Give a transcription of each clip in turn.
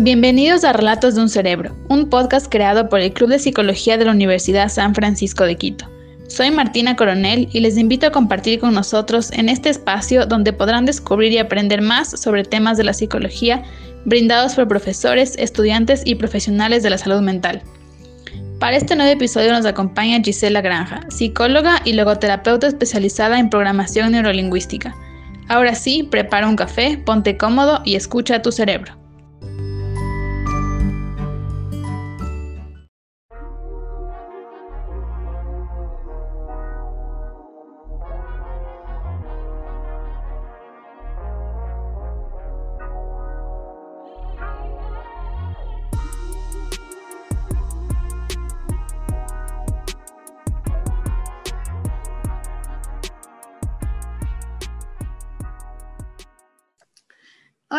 Bienvenidos a Relatos de un Cerebro, un podcast creado por el Club de Psicología de la Universidad San Francisco de Quito. Soy Martina Coronel y les invito a compartir con nosotros en este espacio donde podrán descubrir y aprender más sobre temas de la psicología brindados por profesores, estudiantes y profesionales de la salud mental. Para este nuevo episodio nos acompaña Gisela Granja, psicóloga y logoterapeuta especializada en programación neurolingüística. Ahora sí, prepara un café, ponte cómodo y escucha a tu cerebro.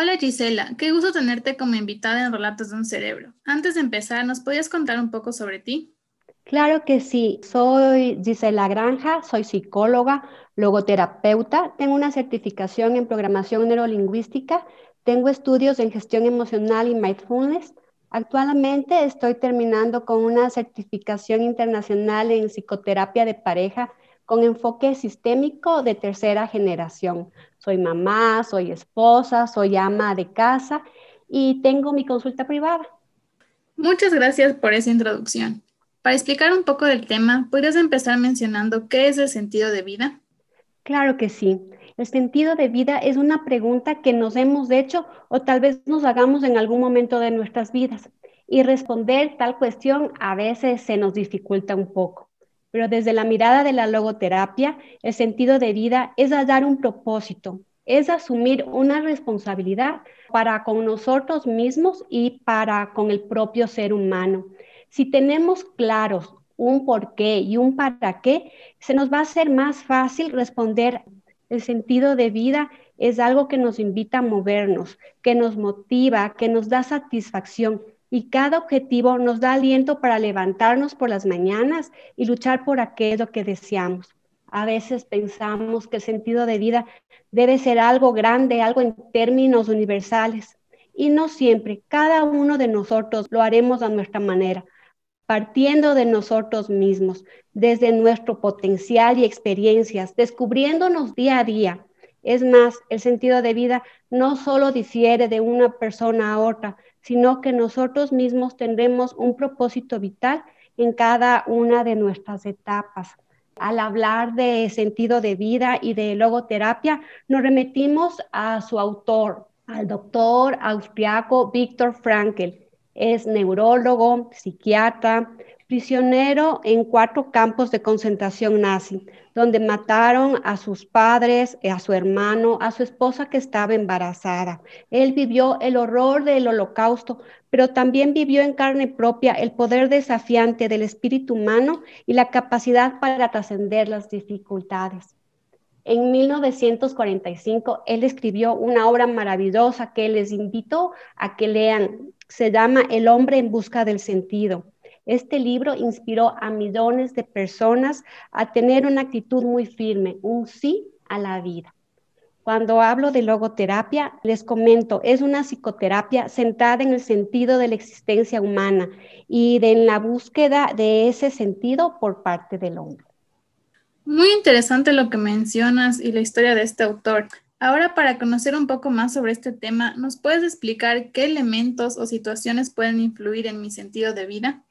Hola Gisela, qué gusto tenerte como invitada en Relatos de un Cerebro. Antes de empezar, ¿nos podías contar un poco sobre ti? Claro que sí, soy Gisela Granja, soy psicóloga, logoterapeuta, tengo una certificación en programación neurolingüística, tengo estudios en gestión emocional y mindfulness. Actualmente estoy terminando con una certificación internacional en psicoterapia de pareja con enfoque sistémico de tercera generación. Soy mamá, soy esposa, soy ama de casa y tengo mi consulta privada. Muchas gracias por esa introducción. Para explicar un poco del tema, ¿podrías empezar mencionando qué es el sentido de vida? Claro que sí. El sentido de vida es una pregunta que nos hemos hecho o tal vez nos hagamos en algún momento de nuestras vidas. Y responder tal cuestión a veces se nos dificulta un poco pero desde la mirada de la logoterapia, el sentido de vida es dar un propósito, es asumir una responsabilidad para con nosotros mismos y para con el propio ser humano. Si tenemos claros un por qué y un para qué, se nos va a hacer más fácil responder. El sentido de vida es algo que nos invita a movernos, que nos motiva, que nos da satisfacción y cada objetivo nos da aliento para levantarnos por las mañanas y luchar por aquello que deseamos. A veces pensamos que el sentido de vida debe ser algo grande, algo en términos universales. Y no siempre, cada uno de nosotros lo haremos a nuestra manera, partiendo de nosotros mismos, desde nuestro potencial y experiencias, descubriéndonos día a día. Es más, el sentido de vida no solo difiere de una persona a otra, sino que nosotros mismos tendremos un propósito vital en cada una de nuestras etapas. Al hablar de sentido de vida y de logoterapia, nos remitimos a su autor, al doctor austriaco Víctor Frankl. Es neurólogo, psiquiatra, prisionero en cuatro campos de concentración nazi, donde mataron a sus padres, a su hermano, a su esposa que estaba embarazada. Él vivió el horror del holocausto, pero también vivió en carne propia el poder desafiante del espíritu humano y la capacidad para trascender las dificultades. En 1945, él escribió una obra maravillosa que les invito a que lean. Se llama El hombre en busca del sentido. Este libro inspiró a millones de personas a tener una actitud muy firme, un sí a la vida. Cuando hablo de logoterapia, les comento, es una psicoterapia centrada en el sentido de la existencia humana y en la búsqueda de ese sentido por parte del hombre. Muy interesante lo que mencionas y la historia de este autor. Ahora, para conocer un poco más sobre este tema, ¿nos puedes explicar qué elementos o situaciones pueden influir en mi sentido de vida?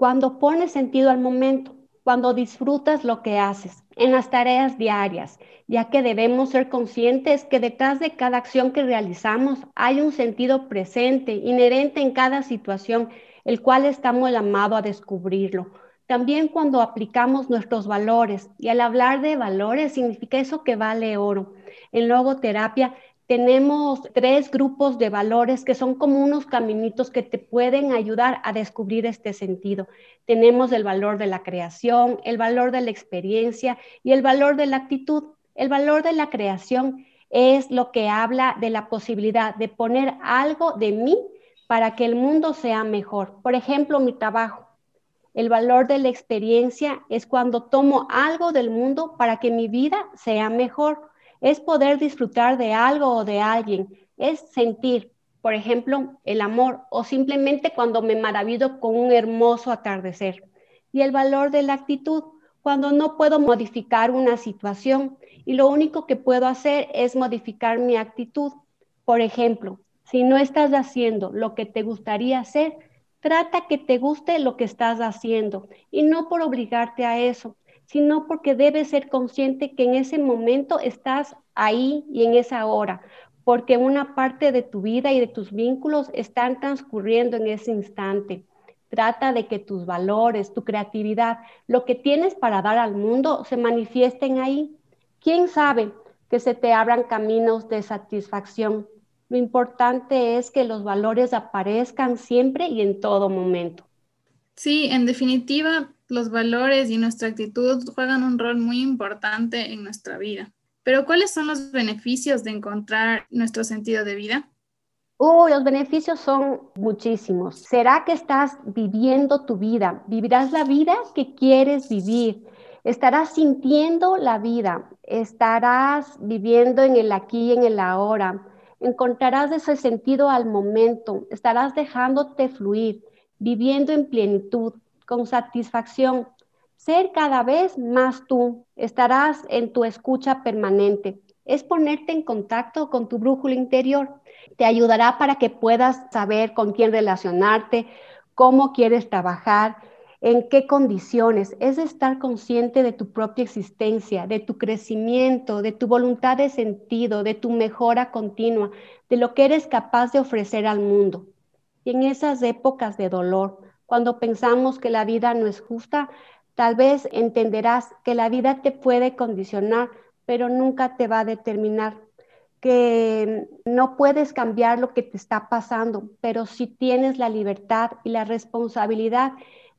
Cuando pones sentido al momento, cuando disfrutas lo que haces en las tareas diarias, ya que debemos ser conscientes que detrás de cada acción que realizamos hay un sentido presente, inherente en cada situación, el cual estamos llamados a descubrirlo. También cuando aplicamos nuestros valores, y al hablar de valores significa eso que vale oro. En logoterapia tenemos tres grupos de valores que son como unos caminitos que te pueden ayudar a descubrir este sentido. Tenemos el valor de la creación, el valor de la experiencia y el valor de la actitud. El valor de la creación es lo que habla de la posibilidad de poner algo de mí para que el mundo sea mejor. Por ejemplo, mi trabajo. El valor de la experiencia es cuando tomo algo del mundo para que mi vida sea mejor es poder disfrutar de algo o de alguien, es sentir. por ejemplo, el amor, o simplemente cuando me maravillo con un hermoso atardecer. Y el valor de la actitud, cuando no puedo modificar una situación y lo único que puedo hacer es modificar mi actitud. Por ejemplo, si no estás haciendo lo que te gustaría hacer, trata que te guste lo que estás haciendo y no por obligarte a eso, sino porque debes ser consciente que en ese momento estás ahí y en esa hora, porque una parte de tu vida y de tus vínculos están transcurriendo en ese instante. Trata de que tus valores, tu creatividad, lo que tienes para dar al mundo se manifiesten ahí. ¿Quién sabe que se te abran caminos de satisfacción? Lo importante es que los valores aparezcan siempre y en todo momento. Sí, en definitiva, los valores y nuestra actitud juegan un rol muy importante en nuestra vida. Pero ¿cuáles son los beneficios de encontrar nuestro sentido de vida? Oh, los beneficios son muchísimos. ¿Será que estás viviendo tu vida? ¿Vivirás la vida que quieres vivir? Estarás sintiendo la vida, estarás viviendo en el aquí y en el ahora. Encontrarás ese sentido al momento, estarás dejándote fluir, viviendo en plenitud, con satisfacción, ser cada vez más tú, estarás en tu escucha permanente. Es ponerte en contacto con tu brújula interior. Te ayudará para que puedas saber con quién relacionarte, cómo quieres trabajar, en qué condiciones. Es estar consciente de tu propia existencia, de tu crecimiento, de tu voluntad de sentido, de tu mejora continua, de lo que eres capaz de ofrecer al mundo. Y en esas épocas de dolor, cuando pensamos que la vida no es justa, tal vez entenderás que la vida te puede condicionar, pero nunca te va a determinar que no puedes cambiar lo que te está pasando, pero sí tienes la libertad y la responsabilidad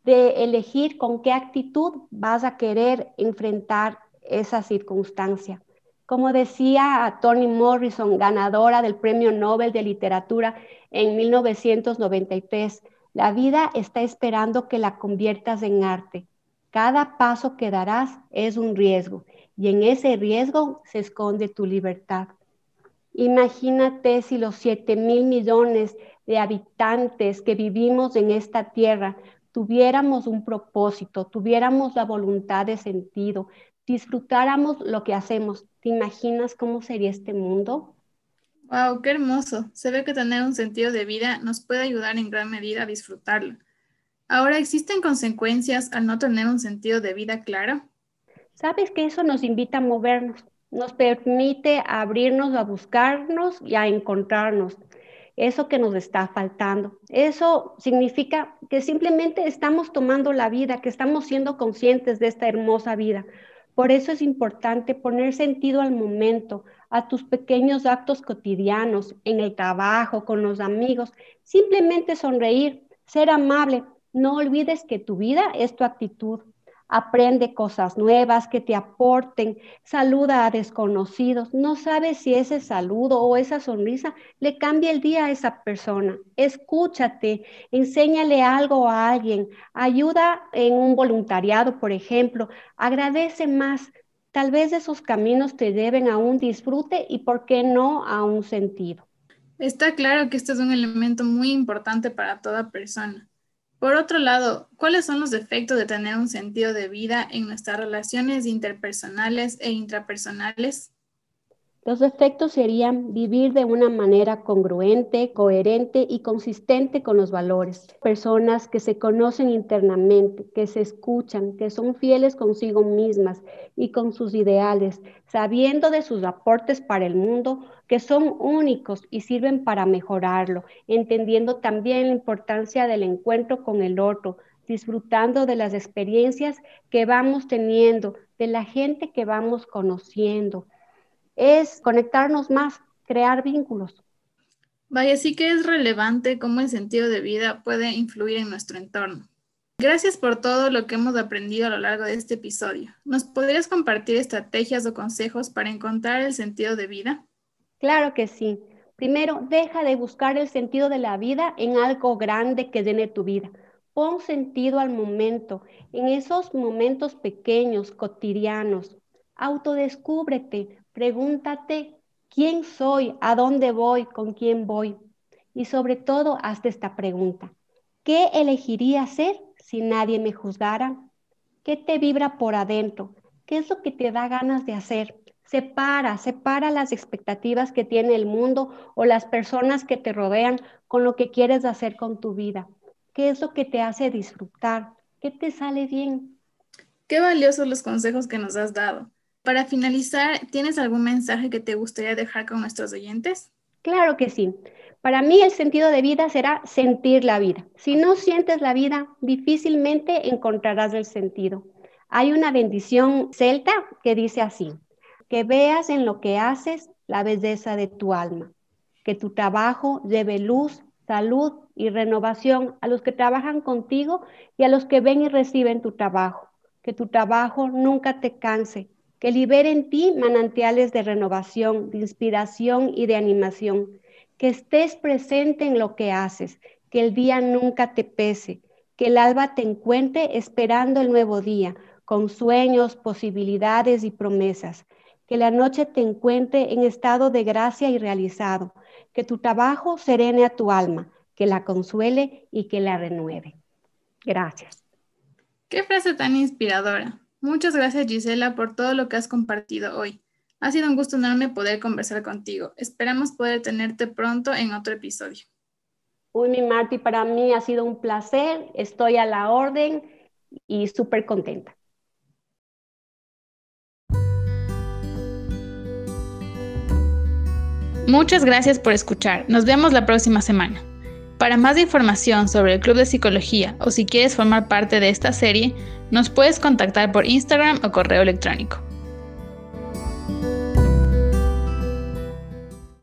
de elegir con qué actitud vas a querer enfrentar esa circunstancia. Como decía Toni Morrison, ganadora del Premio Nobel de Literatura en 1993, la vida está esperando que la conviertas en arte. Cada paso que darás es un riesgo y en ese riesgo se esconde tu libertad. Imagínate si los 7 mil millones de habitantes que vivimos en esta tierra tuviéramos un propósito, tuviéramos la voluntad de sentido, disfrutáramos lo que hacemos. ¿Te imaginas cómo sería este mundo? Wow, qué hermoso. Se ve que tener un sentido de vida nos puede ayudar en gran medida a disfrutarlo. Ahora, ¿existen consecuencias al no tener un sentido de vida claro? Sabes que eso nos invita a movernos, nos permite abrirnos a buscarnos y a encontrarnos eso que nos está faltando. Eso significa que simplemente estamos tomando la vida, que estamos siendo conscientes de esta hermosa vida. Por eso es importante poner sentido al momento, a tus pequeños actos cotidianos, en el trabajo, con los amigos. Simplemente sonreír, ser amable. No olvides que tu vida es tu actitud aprende cosas nuevas que te aporten, saluda a desconocidos, no sabes si ese saludo o esa sonrisa le cambia el día a esa persona. Escúchate, enséñale algo a alguien, ayuda en un voluntariado, por ejemplo, agradece más. Tal vez esos caminos te lleven a un disfrute y, ¿por qué no, a un sentido? Está claro que este es un elemento muy importante para toda persona. Por otro lado, ¿cuáles son los efectos de tener un sentido de vida en nuestras relaciones interpersonales e intrapersonales? Los efectos serían vivir de una manera congruente, coherente y consistente con los valores. Personas que se conocen internamente, que se escuchan, que son fieles consigo mismas y con sus ideales, sabiendo de sus aportes para el mundo, que son únicos y sirven para mejorarlo, entendiendo también la importancia del encuentro con el otro, disfrutando de las experiencias que vamos teniendo, de la gente que vamos conociendo es conectarnos más, crear vínculos. Vaya, sí que es relevante cómo el sentido de vida puede influir en nuestro entorno. Gracias por todo lo que hemos aprendido a lo largo de este episodio. ¿Nos podrías compartir estrategias o consejos para encontrar el sentido de vida? Claro que sí. Primero, deja de buscar el sentido de la vida en algo grande que llene tu vida. Pon sentido al momento, en esos momentos pequeños, cotidianos. Autodescúbrete, Pregúntate quién soy, a dónde voy, con quién voy. y sobre todo hazte esta pregunta. ¿Qué elegiría hacer si nadie me juzgara? ¿Qué te vibra por adentro? ¿Qué es lo que te da ganas de hacer? Separa, separa las expectativas que tiene el mundo o las personas que te rodean con lo que quieres hacer con tu vida. ¿Qué es lo que te hace disfrutar? ¿Qué te sale bien? Qué valiosos los consejos que nos has dado. Para finalizar, ¿tienes algún mensaje que te gustaría dejar con nuestros oyentes? Claro que sí. Para mí el sentido de vida será sentir la vida. Si no sientes la vida, difícilmente encontrarás el sentido. Hay una bendición celta que dice así, que veas en lo que haces la belleza de tu alma, que tu trabajo lleve luz, salud y renovación a los que trabajan contigo y a los que ven y reciben tu trabajo, que tu trabajo nunca te canse, que libere en ti manantiales de renovación, de inspiración y de animación que estés presente en lo que haces, que el día nunca te pese, que el alba te encuentre esperando el nuevo día, con sueños, posibilidades y promesas, que la noche te encuentre en estado de gracia y realizado, que tu trabajo serene a tu alma, que la consuele y que la renueve. Gracias. Qué frase tan inspiradora. Muchas gracias Gisela por todo lo que has compartido hoy. Ha sido un gusto enorme poder conversar contigo. Esperamos poder tenerte pronto en otro episodio. Uy, mi Marti, para mí ha sido un placer. Estoy a la orden y súper contenta. Muchas gracias por escuchar. Nos vemos la próxima semana. Para más información sobre el Club de Psicología o si quieres formar parte de esta serie, nos puedes contactar por Instagram o correo electrónico.